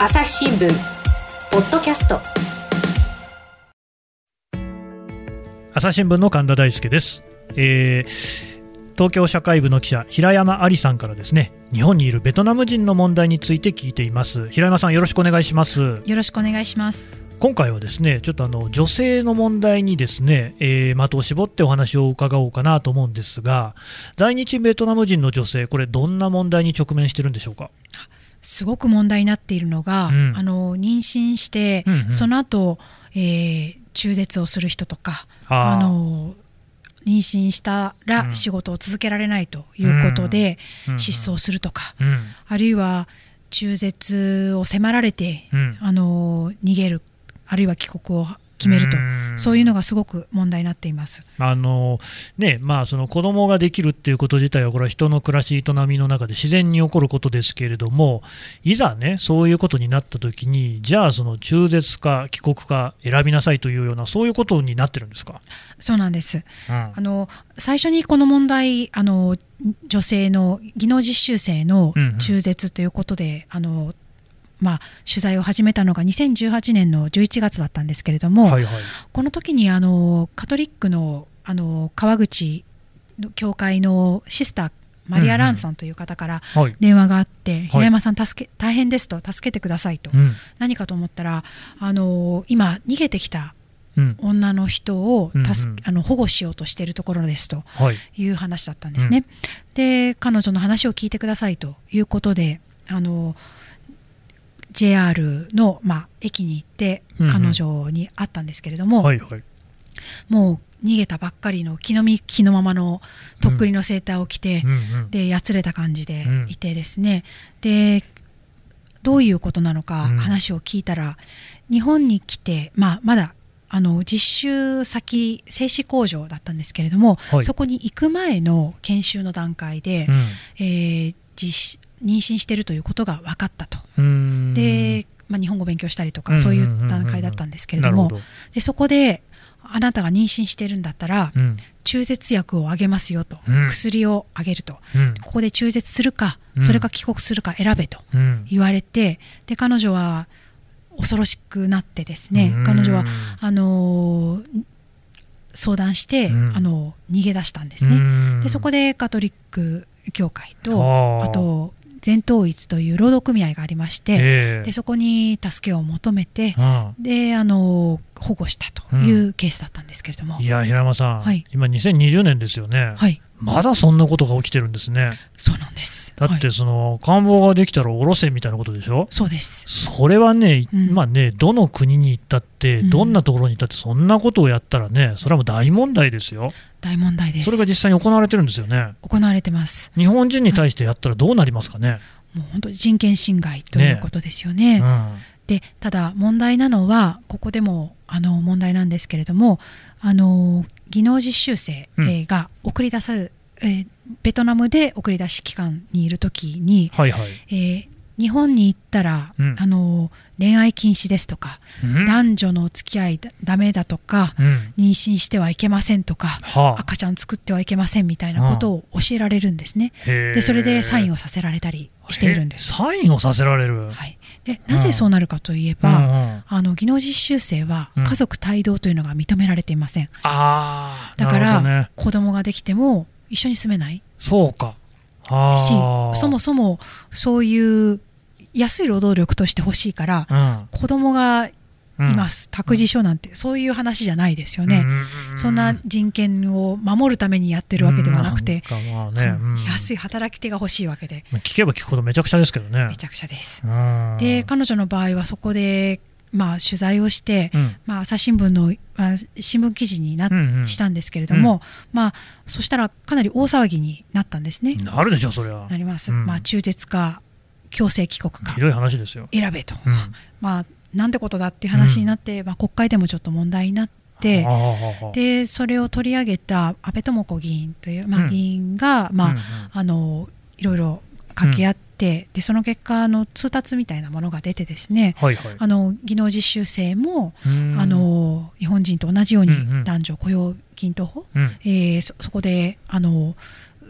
朝日新聞ポッドキャスト。朝日新聞の神田大輔です、えー、東京社会部の記者平山ありさんからですね日本にいるベトナム人の問題について聞いています。平山さんよろしくお願いします。よろしくお願いします。今回はですねちょっとあの女性の問題にですね、えー、的を絞ってお話を伺おうかなと思うんですが在日ベトナム人の女性これどんな問題に直面してるんでしょうか？すごく問題になっているのが、うん、あの妊娠して、うんうん、その後、えー、中絶をする人とかあの妊娠したら仕事を続けられないということで失踪するとか、うん。うん、あるいは中絶を迫られて、あの逃げるあるいは帰国を決めると、そういうのがすごく問題になっています。あの、ねまあ、その子供ができるっていうこと自体は、これは人の暮らし、営みの中で自然に起こることですけれども、いざね、そういうことになったときに、じゃあ、その中絶か帰国か選びなさいというような、そういうことになってるんですか？そうなんです、うん、あの最初にこの問題あの女性の技能実習生の中絶ということで、うんうん、あのまあ、取材を始めたのが2018年の11月だったんですけれども、はいはい、この時にあにカトリックのあの川口の教会のシスターマリア・ランさんという方から電話があって、うんうん、平山さん助け、大変ですと助けてくださいと、うん、何かと思ったらあの今逃げてきた女の人を助、うん、あの保護しようとしているところですとい。う話だったんですね。で彼女の話を聞いてくださいということであの JR の、まあ、駅に行って彼女に会ったんですけれども、もう逃げたばっかりの気の身気のままのとっくりのセーターを着て、うん、でやつれた感じでいてですね、うん、でどういうことなのか話を聞いたら、日本に来て、まあ、まだあの実習先製紙工場だったんですけれども、はい、そこに行く前の研修の段階で、うん、えー、実妊娠しているということが分かったと。で、まあ、日本語を勉強したりとかそういう段階だったんですけれども。でそこであなたが妊娠しているんだったら、うん、中絶薬をあげますよと、うん、薬をあげると、うん、ここで中絶するか、それか帰国するか選べと言われて、で彼女は恐ろしくなってですね、彼女はあのー、相談して、あの逃げ出したんですね。でそこでカトリック教会とあと全統一という労働組合がありまして、でそこに助けを求めて、であの保護したというケースだったんですけれども、うん、いや平山さん、はい、今2020年ですよね、はい、まだそんなことが起きてるんですね。そうなんです。だってその、官房ができたら下ろせみたいなことでしょ？そうです。それはね、うん、まあねどの国に行ったって、どんなところに行ったってそんなことをやったらねそれはもう大問題ですよ大問題です。それが実際に行われてるんですよね。行われてます。日本人に対してやったらどうなりますかね、もう本当に人権侵害ということですよね。ねうん、でただ問題なのはここでもあの問題なんですけれどもあの技能実習生、が送り出される、えー、ベトナムで送り出し機関にいるときに、はいはい、えー、日本に行ったら、うん、あの恋愛禁止ですとか、うん、男女の付き合いだめだとか、うん、妊娠してはいけませんとか、はあ、赤ちゃん作ってはいけませんみたいなことを教えられるんですね。でそれでサインをさせられたりしているんです。サインをさせられる、はい、でなぜそうなるかといえば、うん、あの技能実習生は家族帯同というのが認められていません。あだから、ね、子供ができても一緒に住めないそうか。しそもそもそういう安い労働力として欲しいから、うん、子供がいます、うん、託児所なんて、そういう話じゃないですよね、そんな人権を守るためにやってるわけではなくて、安い働き手が欲しいわけで、聞けば聞くほどめちゃくちゃですけどね。めちゃくちゃです。で、彼女の場合はそこでまあ、取材をして、うん、まあ、朝日新聞の、まあ、新聞記事にな、うんうん、したんですけれども、うん、まあ、そしたらかなり大騒ぎになったんですね。なるでしょう、それは。なります。うん、まあ、中絶か強制帰国か。ひどい話ですよ。選べと、うん、まあなんてことだっていう話になって、うん、まあ、国会でもちょっと問題になって、でそれを取り上げた安倍智子議員という、まあ、議員が、まああのいろいろ掛け合って、でその結果の通達みたいなものが出てですね、はいはい、あの技能実習生もあの日本人と同じように男女雇用均等法、うん、えー、そそこであの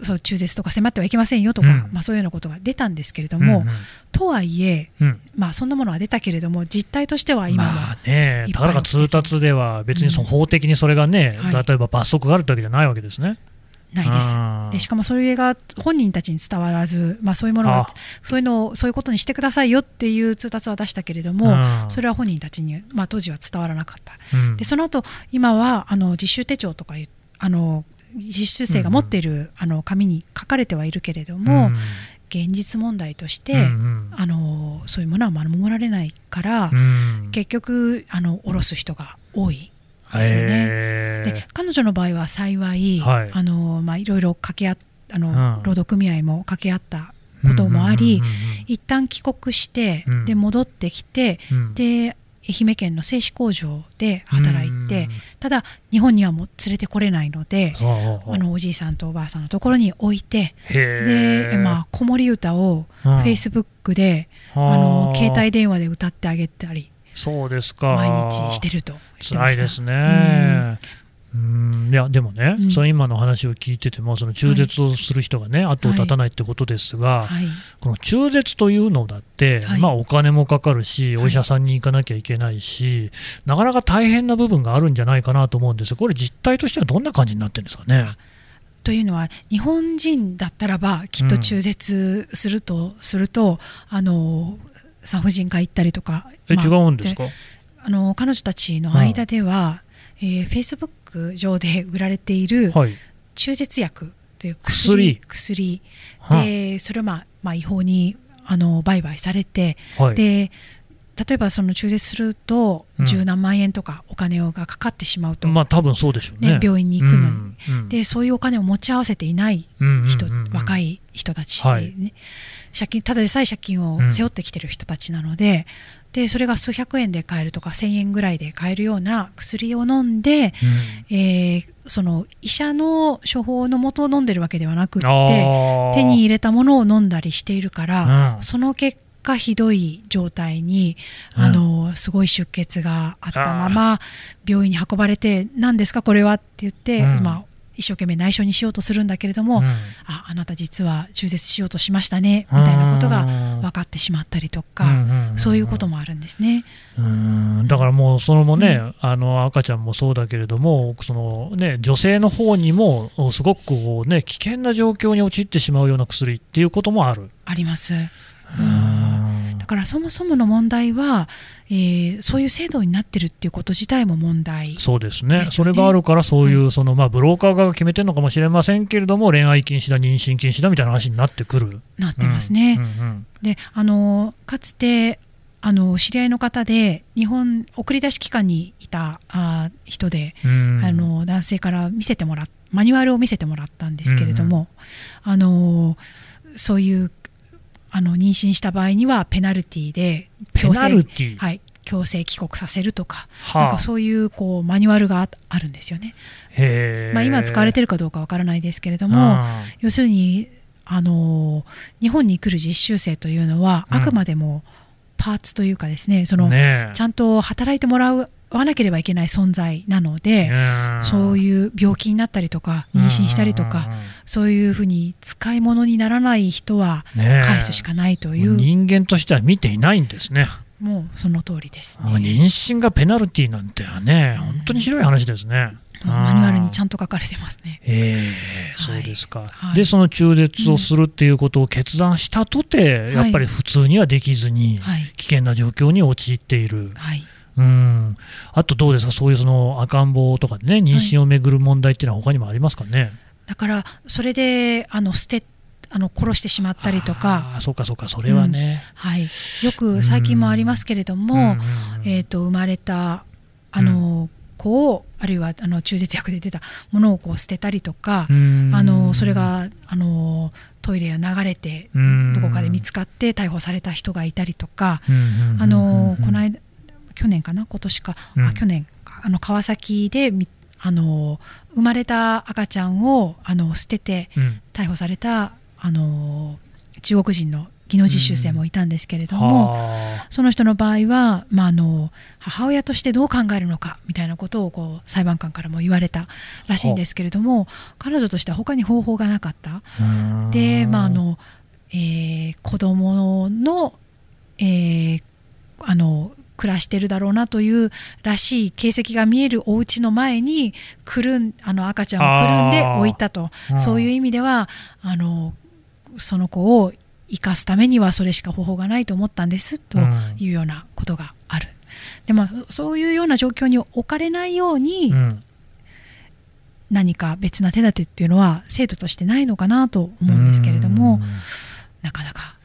そう中絶とか迫ってはいけませんよとか、うん、まあ、そういうようなことが出たんですけれども、うんうん、とはいえ、うん、まあ、そんなものは出たけれども実態としては今もまあね、たかだか通達では別にその法的にそれがね、うん例えば罰則があるわけじゃないわけですね。ないです。でしかもそれが本人たちに伝わらず、まあ、そういうものがそういうのをそういうことにしてくださいよっていう通達は出したけれどもそれは本人たちに、まあ、当時は伝わらなかった、うん、でその後今はあの実習手帳とかあの実習生が持っている、うんうん、あの紙に書かれてはいるけれども、うん。現実問題として、うんうん、あのそういうものは守られないから、うん、結局あの下ろす人が多いですよね。で彼女の場合は幸い、はい、あのまあいろいろ掛け合あの、うん、労働組合も掛け合ったこともあり、一旦帰国して、うん、で戻ってきて、うん、で愛媛県の製紙工場で働いて、ただ日本にはもう連れてこれないのであのおじいさんとおばあさんのところに置いてで、まあ、子守歌をフェイスブックであの携帯電話で歌ってあげたりそうですか。毎日してると辛いですね、うんいやでもね、うん、その今の話を聞いててもその中絶をする人がね、はい、後を絶たないってことですが、はい、この中絶というのだって、はい、まあ、お金もかかるしお医者さんに行かなきゃいけないし、なかなか大変な部分があるんじゃないかなと思うんです。これ実態としてはどんな感じになってるんですかね？というのは日本人だったらばきっと中絶すると、うん、するとあの産婦人科行ったりとか、え、まあ、違うんですか？あの彼女たちの間では、うん、えー、フェイスブック上で売られている中絶薬という薬薬。でそれを、まあまあ、違法にあの売買されて、はい、で例えばその中絶すると十何万円とかお金がかかってしまうと、うん、まあ多分そうでしょうね、ね、病院に行くのに、うん。うん、でそういうお金を持ち合わせていない人、若い人たち、ね、はい、借金ただでさえ借金を背負ってきてる人たちなので、でそれが数百円で買えるとか1000円ぐらいで買えるような薬を飲んで、うん、えー、その医者の処方のもとを飲んでるわけではなくって手に入れたものを飲んだりしているから、うん、その結果ひどい状態に、うん、あのすごい出血があったまま病院に運ばれて何ですかこれは？って言って、まあ、一生懸命内緒にしようとするんだけれども、うん、ああなた実は中絶しようとしましたねみたいなことが分かってしまったりとか、そういうこともあるんですね。うんだからもうそのもね、うん、あの赤ちゃんもそうだけれどもその、ね、女性の方にもすごくこう、ね、危険な状況に陥ってしまうような薬っていうこともある。あります。だからそもそもの問題は、えー、そういう制度になってるっていうこと自体も問題、ね、そうですね、それがあるから、そういう、はい、そのまあ、ブローカーが決めてるのかもしれませんけれども、恋愛禁止だ、妊娠禁止だみたいな話になってくる。なってますね。うんうんうん、であのかつてあの知り合いの方で日本送り出し機関にいたあ人で、うん、あの男性から見せてもらマニュアルを見せてもらったんですけれども、うんうん、あのそういうあの妊娠した場合にはペナルティで強制はい、強制帰国させるとかはあ、なんかそういうこうマニュアルがあるんですよね。まあ、今使われてるかどうかわからないですけれども、要するにあの日本に来る実習生というのは、あくまでもパーツというかですねその、ね、ちゃんと働いてもらうわなければいけない存在なので、そういう病気になったりとか妊娠したりとか、そういうふうに使い物にならない人は返すしかないという、人間としては見ていないんですね。もうその通りです、ね、妊娠がペナルティーなんてはね、本当にひどい話ですね。マニュアルにちゃんと書かれてますね。えー、そうですか、はい、で、その中絶をするっていうことを決断したとて、うん、やっぱり普通にはできずに、危険な状況に陥っている。はいうん。あとどうですか、そういうその赤ん坊とかでね、妊娠をめぐる問題っていうのは、他にもありますかね、はい、だから、それであの捨てあの殺してしまったりとか、あそうかそうか、それはね、うん、はい、よく最近もありますけれども、えーと、生まれたあの、子をあるいはあの中絶薬で出たものをこう捨てたりとか、あのそれがあのトイレを流れてどこかで見つかって逮捕された人がいたりとか、あのこの間去年かな？今年か、うん、あ去年あの川崎であの生まれた赤ちゃんをあの捨てて逮捕された、あの中国人の技能実習生もいたんですけれども、その人の場合は、まあ、あの母親としてどう考えるのかみたいなことをこう裁判官からも言われたらしいんですけれども彼女としては他に方法がなかった。で、まああのえー、子供の、えー、あの暮らしてるだろうなというらしい形跡が見えるお家の前にくるんあの赤ちゃんをくるんで置いたと、そういう意味ではあのその子を生かすためにはそれしか方法がないと思ったんですというようなことがある。でまあ、そういうような状況に置かれないように、うん、何か別な手立てっていうのは制度としてないのかなと思うんですけれどもなかなか。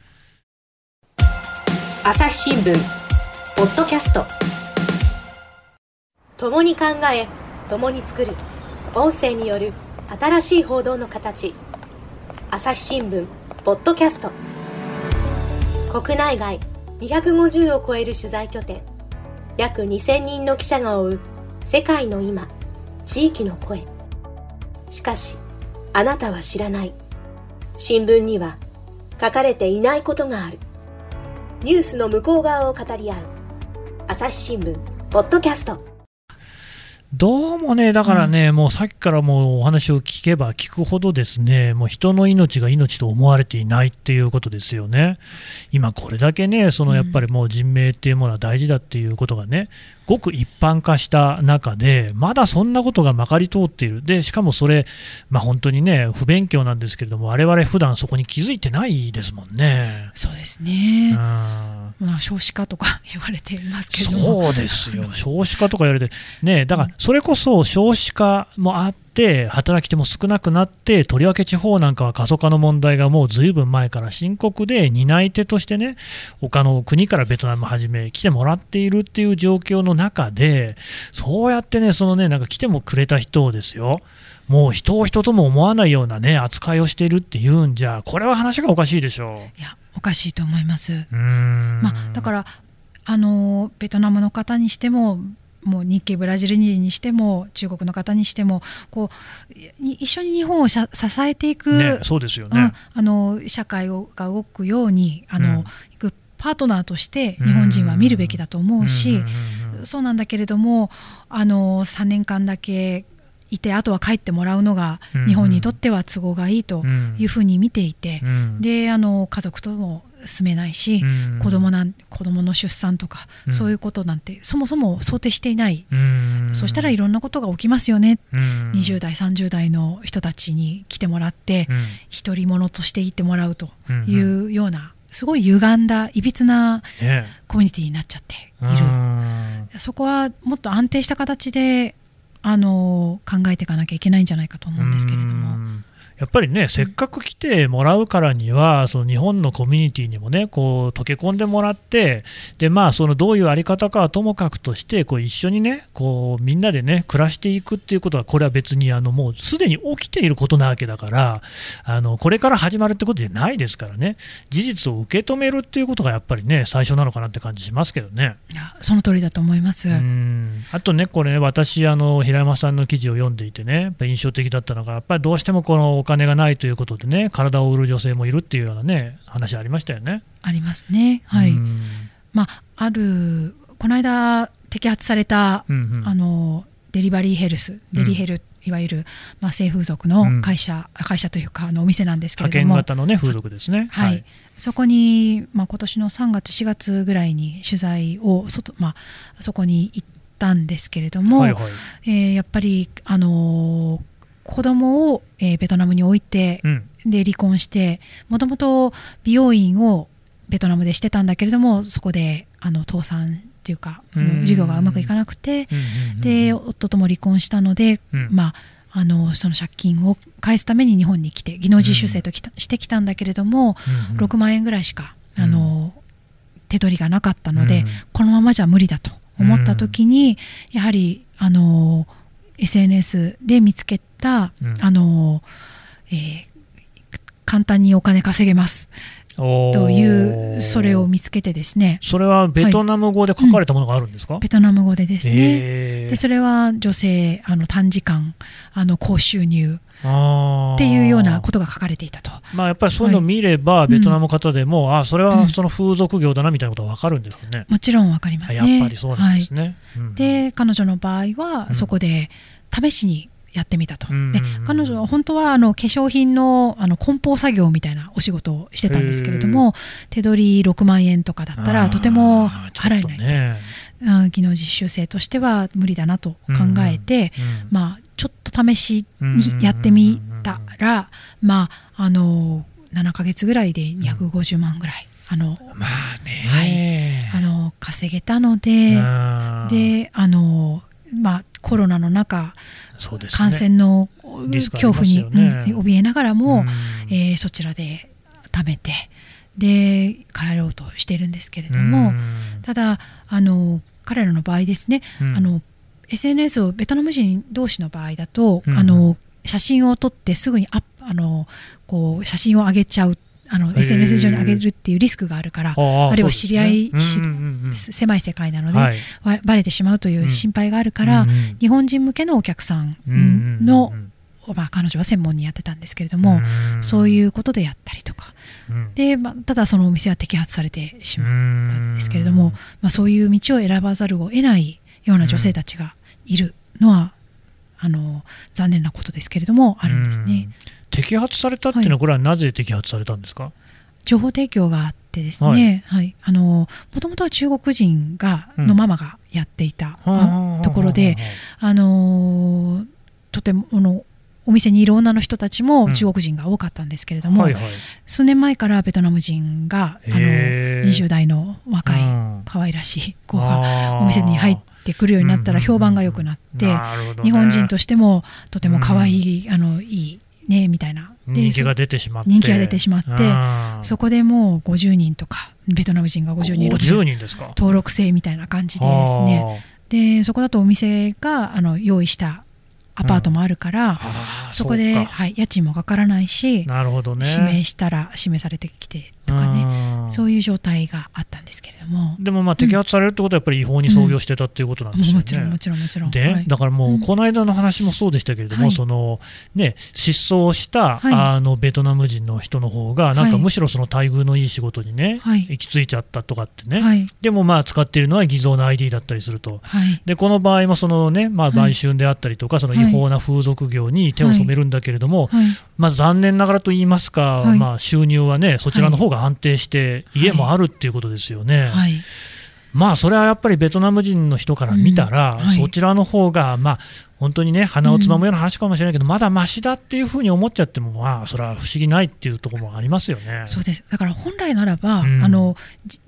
朝日新聞ポッドキャスト。共に考え共に作る。音声による新しい報道の形。朝日新聞ポッドキャスト。国内外250を超える取材拠点。約2000人の記者が追う世界の今地域の声。しかしあなたは知らない。新聞には書かれていないことがある。ニュースの向こう側を語り合う。朝日新聞ポッドキャストどうもね、だからね、うん、もうさっきからもうお話を聞けば聞くほどですね、もう人の命が命と思われていないっていうことですよね。今これだけね、そのやっぱりもう人命っていうものは大事だっていうことがね、ごく一般化した中で、まだそんなことがまかり通っている、でしかもそれ、まあ、本当にね、不勉強なんですけれども、我々普段そこに気づいてないですもんね。そうですね、うん。まあ、少子化とか 言われていますけどそうですよ、少子化とか言われて、ね、だからそれこそ少子化もあって、働き手も少なくなって、とりわけ地方なんかは過疎化の問題がもうずいぶん前から深刻で、担い手としてね、他の国からベトナムはじめ来てもらっているっていう状況の中で、そうやってね、そのね、なんか来てもくれた人をですよ、もう人を人とも思わないようなね、扱いをしているっていうんじゃ、これは話がおかしいでしょう。いや、おかしいと思います。まあ、だからあのベトナムの方にしてももう日系ブラジル人にしても中国の方にしてもこう一緒に日本を支えていく、ね、そうですよね、あの社会をが動くようにあの、うん、パートナーとして日本人は見るべきだと思うし、そうなんだけれどもあの3年間だけいてあとは帰ってもらうのが日本にとっては都合がいいというふうに見ていて、であの家族とも住めないし、うん、子供なん子供の出産とか、うん、そういうことなんてそもそも想定していない、うん、そしたらいろんなことが起きますよね、うん、20代30代の人たちに来てもらって、独り者としていってもらうというようなすごい歪んだいびつなコミュニティになっちゃっている、ね、そこはもっと安定した形であの考えていかなきゃいけないんじゃないかと思うんですけれども。やっぱりね、せっかく来てもらうからには、その日本のコミュニティにもね、こう溶け込んでもらって、でまあ、そのどういうあり方かはともかくとして、こう一緒にね、こうみんなでね、暮らしていくっていうことは、これは別にあのもうすでに起きていることなわけだから、あのこれから始まるってことじゃないですからね、事実を受け止めるっていうことがやっぱりね、最初なのかなって感じしますけどね。いやその通りだと思います。うん。あとね、これね、私、あの平山さんの記事を読んでいてね、やっぱ印象的だったのが、やっぱりどうしてもこのお金がないということでね、体を売る女性もいるっていうようなね、話ありましたよね。ありますね。はい。まあ、ある、この間摘発された、うんうん、あの、デリバリーヘルス、デリヘル、うん。いわゆる、まあ、性風俗の会社、うん、会社というかあのお店なんですけれども。型の、ね、風俗ですね、はい、はい、そこに、まあ、今年の3月4月ぐらいに取材を外、まあ、そこに行ったんですけれども、はいはい、えー、やっぱり、あのー、子供を、えー、ベトナムに置いて、うん、で離婚してもともと美容院をベトナムでしてたんだけれどもそこであの倒産っていうか、うん、授業がうまくいかなくて、うん、で夫とも離婚したので、まああのその借金を返すために日本に来て技能実習生ときた、してきたんだけれども、うん、6万円ぐらいしかあの、手取りがなかったので、このままじゃ無理だと思った時に、やはりあの SNS で見つけた、うん、あのえー、簡単にお金稼げます。というそれを見つけてですね。それはベトナム語で書かれたものがあるんですか、はいうん、ベトナム語でですね、でそれは女性あの短時間あの高収入っていうようなことが書かれていたと。まあ、やっぱりそういうのを見れば、はい、ベトナムの方でも、うん、あそれはその風俗業だなみたいなことは分かるんですかね。もちろん分かります、ね、やっぱりそうなんですね。はい。うん、で彼女の場合は、そこで試しにやってみたと、で彼女は本当はあの化粧品のあの梱包作業みたいなお仕事をしてたんですけれども、手取り6万円とかだったらとても払えないと、ね、技能実習生としては無理だなと考えて、まあ、ちょっと試しにやってみたら、まあ、あの7か月ぐらいで250万ぐらい。あのまあね、はい、あの稼げたので、であのまあ、コロナの中、ね、感染の恐怖に、ねうん、怯えながらも、えー、そちらで食べてで帰ろうとしているんですけれども、ただあの彼らの場合ですね、うん、あの SNS をベトナム人同士の場合だと、うん、あの写真を撮ってすぐにアあのこう写真を上げちゃうあの SNS 上に上げるっていうリスクがあるから、あるいは知り合い、狭い世界なので、はい、バレてしまうという心配があるから、うんうん、日本人向けのお客さんの、まあ、彼女は専門にやってたんですけれども、そういうことでやったりとか、でまあ、ただそのお店は摘発されてしまったんですけれども、まあ、そういう道を選ばざるを得ないような女性たちがいるのは、あの残念なことですけれどもあるんですね。摘発されたっていうのは、これはなぜ摘発されたんですか、情報提供があってですね、はい、はい、あのもともとは中国人が、のママがやっていた、うん、ところで、あのとてもあのお店にいる女の人たちも中国人が多かったんですけれども、数年前からベトナム人があの20代の若い可愛らしい子がお店に入ってくるようになったら評判が良くなって、ね、日本人としてもとても可愛い、あのいいねみたいな。人気が出てしまって。人気が出てしまってそこでもう50人とかベトナム人が50人50人ですか。登録制みたいな感じでですね。でそこだとお店があの用意したアパートもあるから、うん、そこではい、家賃もかからないしなるほど、ね、指名したら指名されてきてとかねそういう状態があったんですけれども。でもまあ摘発されるってことはやっぱり違法に操業してたっていうことなんですよね、もちろんもちろんもちろん。で、はい、だからもうこの間の話もそうでしたけれども、はい、そのね失踪した、はい、あのベトナム人の人の方がなんかむしろその待遇のいい仕事にね、行き着いちゃったとかってね、でもまあ使っているのは偽造の ID だったりすると、でこの場合もそのねまあ売春であったりとかその違法な風俗業に手を染めるんだけれども、まあ残念ながらと言いますか、まあ収入はねそちらの方が安定して家もあるっていうことですよね。はい、まあそれはやっぱりベトナム人の人から見たら、うん。はい、そちらの方がまあ本当にね鼻をつまむような話かもしれないけど、うん、まだましだっていうふうに思っちゃってもまあそれは不思議ないっていうところもありますよね。そうです。だから本来ならば、うん、あの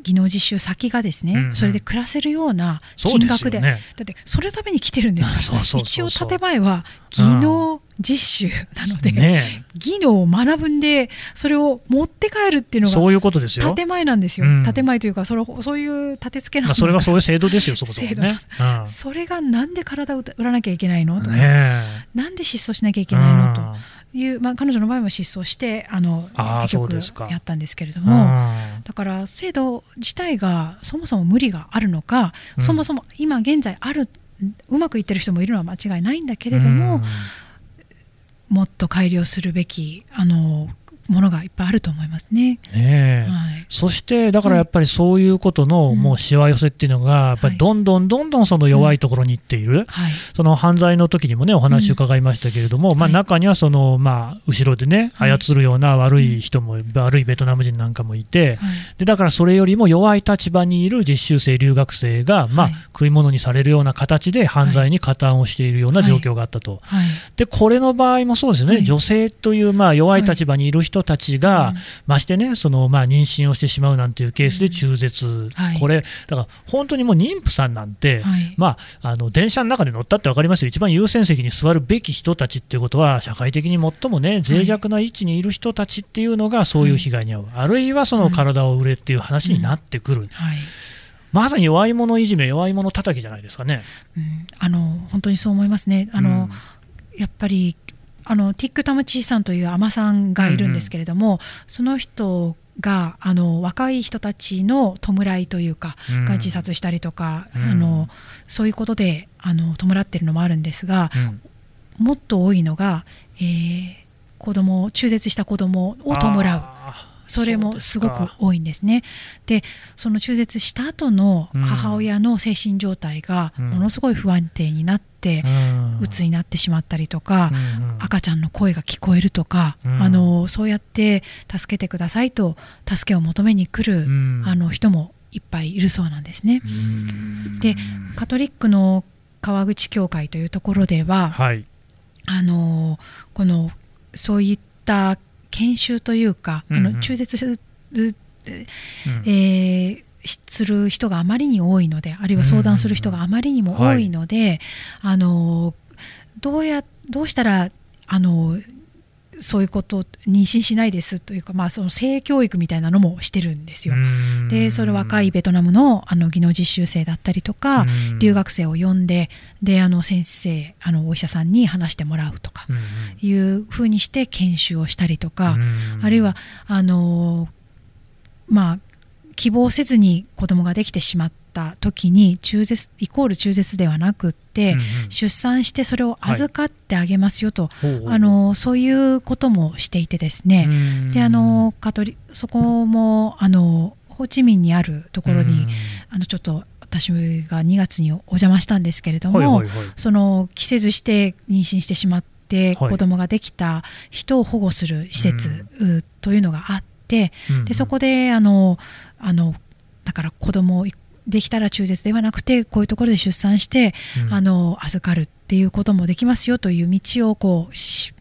技能実習先がですね、うん。うん、それで暮らせるような金額で、ね、だってそれのために来てるんですから、一応建前は技能実習なので、ね、技能を学ぶんでそれを持って帰るっていうのがそういうことですよ。建前なんですよ、うん、建前というかそれそういう立て付けなんまあ、それがそういう制度ですよそこで、ね、うん、それがなんで体を売らなきゃいけないの？とか、ね、なんで失踪しなきゃいけないの？という、まあ、彼女の場合も失踪してあの結局やったんですけれども。だから制度自体がそもそも無理があるのか、うん、そもそも今現在あるうまくいってる人もいるのは間違いないんだけれども、もっと改良するべきあのものがいっぱいあると思いますね。ねはい、そしてだからやっぱりそういうことのもうしわ寄せっていうのがやっぱりどんどんどんどんその弱いところにいっている、はい、その犯罪の時にもねお話伺いましたけれども、うん、まあ、中にはそのまあ後ろでね操るような悪い人も、悪いベトナム人なんかもいて、でだからそれよりも弱い立場にいる実習生留学生がまあ食い物にされるような形で犯罪に加担をしているような状況があったと。でこれの場合もそうですよね、女性というまあ弱い立場にいる人人たちが、うん、ましてねその、まあ、妊娠をしてしまうなんていうケースで中絶、うんはい、これ、だから本当にもう妊婦さんなんて、はい、まあ、あの電車の中で乗ったって分かりますよ、一番優先席に座るべき人たちっていうことは、社会的に最もね脆弱な位置にいる人たちっていうのが、そういう被害に遭う、あるいはその体を売れっていう話になってくる。まさに弱い者いじめ、弱い者叩きじゃないですかね。うん、あの本当にそう思いますね。あの、うん、やっぱりあのティック・タムチーさんという海女さんがいるんですけれども、うんうん、その人があの若い人たちの弔いというか、うん、が自殺したりとか、うん、あのそういうことであの弔っているのもあるんですが、うん、もっと多いのがえー、子供中絶した子供を弔う。それもすごく多いんですね。でその中絶した後の母親の精神状態がものすごい不安定になって、うん、鬱になってしまったりとか、うんうん、赤ちゃんの声が聞こえるとか、うん、あのそうやって助けてくださいと助けを求めに来る、うん、あの人もいっぱいいるそうなんですね。でカトリックの川口教会というところでは、はい、あのこのそういった研修というか、うんうん、あの中絶する、えー、する人があまりに多いのであるいは相談する人があまりにも多いので、あのどうやどうしたらあのそういうことを妊娠しないですというか、まあ、その性教育みたいなのもしてるんですよ。でそれ若いベトナムのあの技能実習生だったりとか留学生を呼んでであの先生あのお医者さんに話してもらうとかいうふうにして研修をしたりとかあるいはあのまあ希望せずに子供ができてしまった時に中絶イコール中絶ではなくって、うんうん、出産してそれを預かってあげますよと、はい、あのそういうこともしていてですね。であのカトリそこもあのホーチミンにあるところにあのちょっと私が2月にお邪魔したんですけれども、はいはいはい、その着せずして妊娠してしまって子供ができた人を保護する施設というのがあって。、うん、でそこであのあのだから子供をできたら中絶ではなくてこういうところで出産して、うん、あの預かるっていうこともできますよという道をこう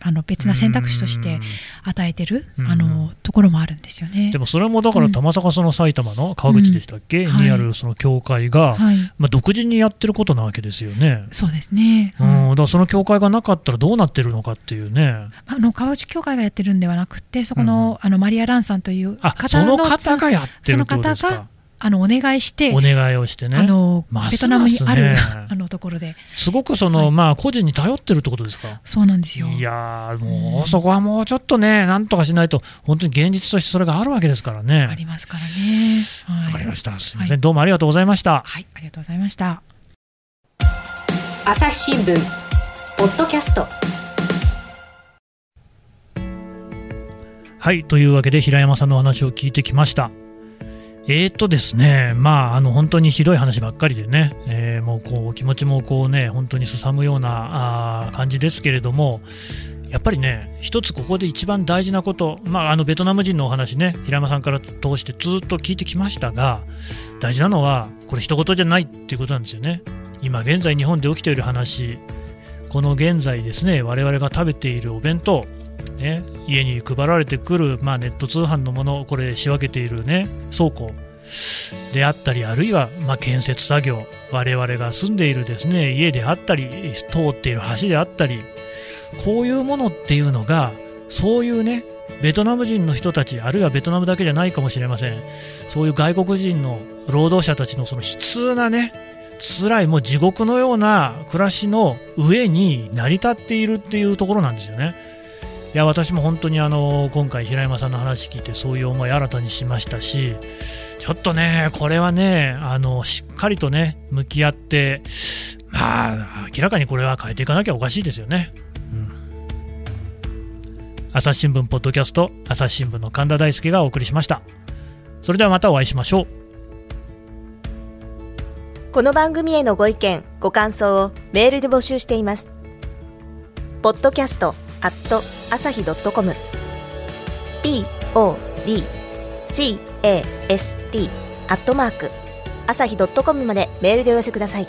あの別な選択肢として与えてる、あのところもあるんですよね。でもそれもだからたまさかその埼玉の川口でしたっけ、にあるその教会が、はい、まあ、独自にやってることなわけですよね。そうですね、うん、だからその教会がなかったらどうなってるのかっていうね。あの川口教会がやってるんではなくてそこの,、あのマリア・ランさんという方のその方がやってるってことですかあのお願いしてお願いをしてね。あの、ベトナムにある あのところで。すごくその、はい、まあ個人に頼ってるってことですか？そうなんですよ。いやもうそこはもうちょっとねなんとかしないと本当に現実としてそれがあるわけですからね。ありますからね。わ、はい、かりました。すみません、はい、どうもありがとうございました。はいありがとうございました。朝日新聞ポッドキャスト。はいというわけで平山さんのお話を聞いてきましたえー、とですね、まあ、あの本当にひどい話ばっかりでね、えー、もうこう気持ちもこうね本当にすさむようなあ感じですけれども、やっぱりね、一つここで一番大事なこと、まあ、あのベトナム人のお話ね、平山さんから通してずっと聞いてきましたが、大事なのは、これ、一言じゃないっていうことなんですよね。今現在、日本で起きている話、この現在ですね、我々が食べているお弁当、ね、家に配られてくる、まあ、ネット通販のものをこれ仕分けている、ね、倉庫であったりあるいは、まあ、建設作業我々が住んでいるですね家であったり通っている橋であったりこういうものっていうのがそういうねベトナム人の人たちあるいはベトナムだけじゃないかもしれませんそういう外国人の労働者たちのその悲痛なね辛いもう地獄のような暮らしの上に成り立っているっていうところなんですよね。いや私も本当にあの今回平山さんの話聞いてそういう思い新たにしましたしちょっとねこれはねあのしっかりとね向き合ってまあ明らかにこれは変えていかなきゃおかしいですよね。うん、朝日新聞ポッドキャスト朝日新聞の神田大輔がお送りしました。それではまたお会いしましょう。この番組へのご意見ご感想をメールで募集しています。ポッドキャストアット朝日ドットコム。Podcast アットマーク朝日ドットコムまでメールでお寄せください。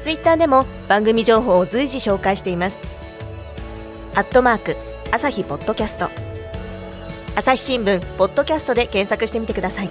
ツイッターでも番組情報を随時紹介しています。アットマーク朝日ポッドキャスト。朝日新聞ポッドキャストで検索してみてください。